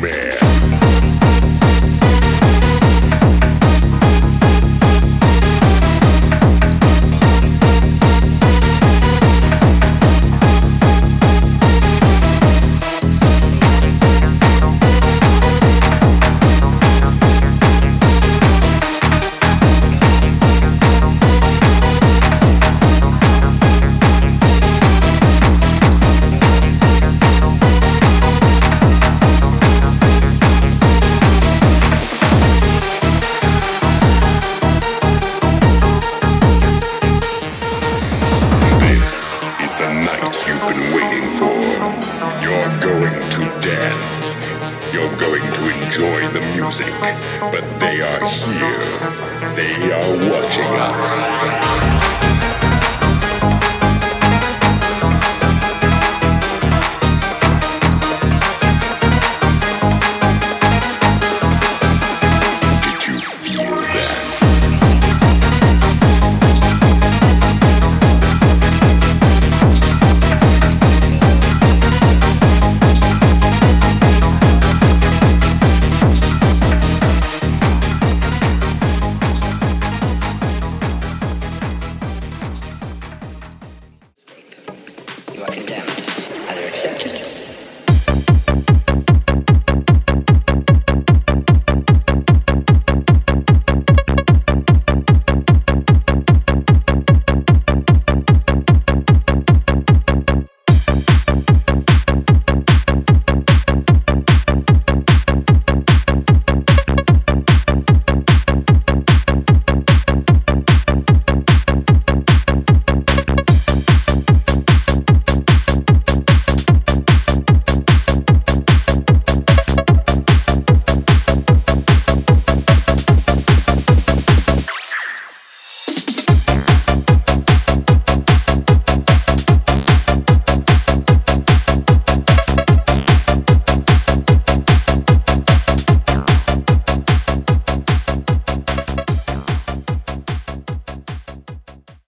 man. You're going to enjoy the music, but they are here. They are watching us.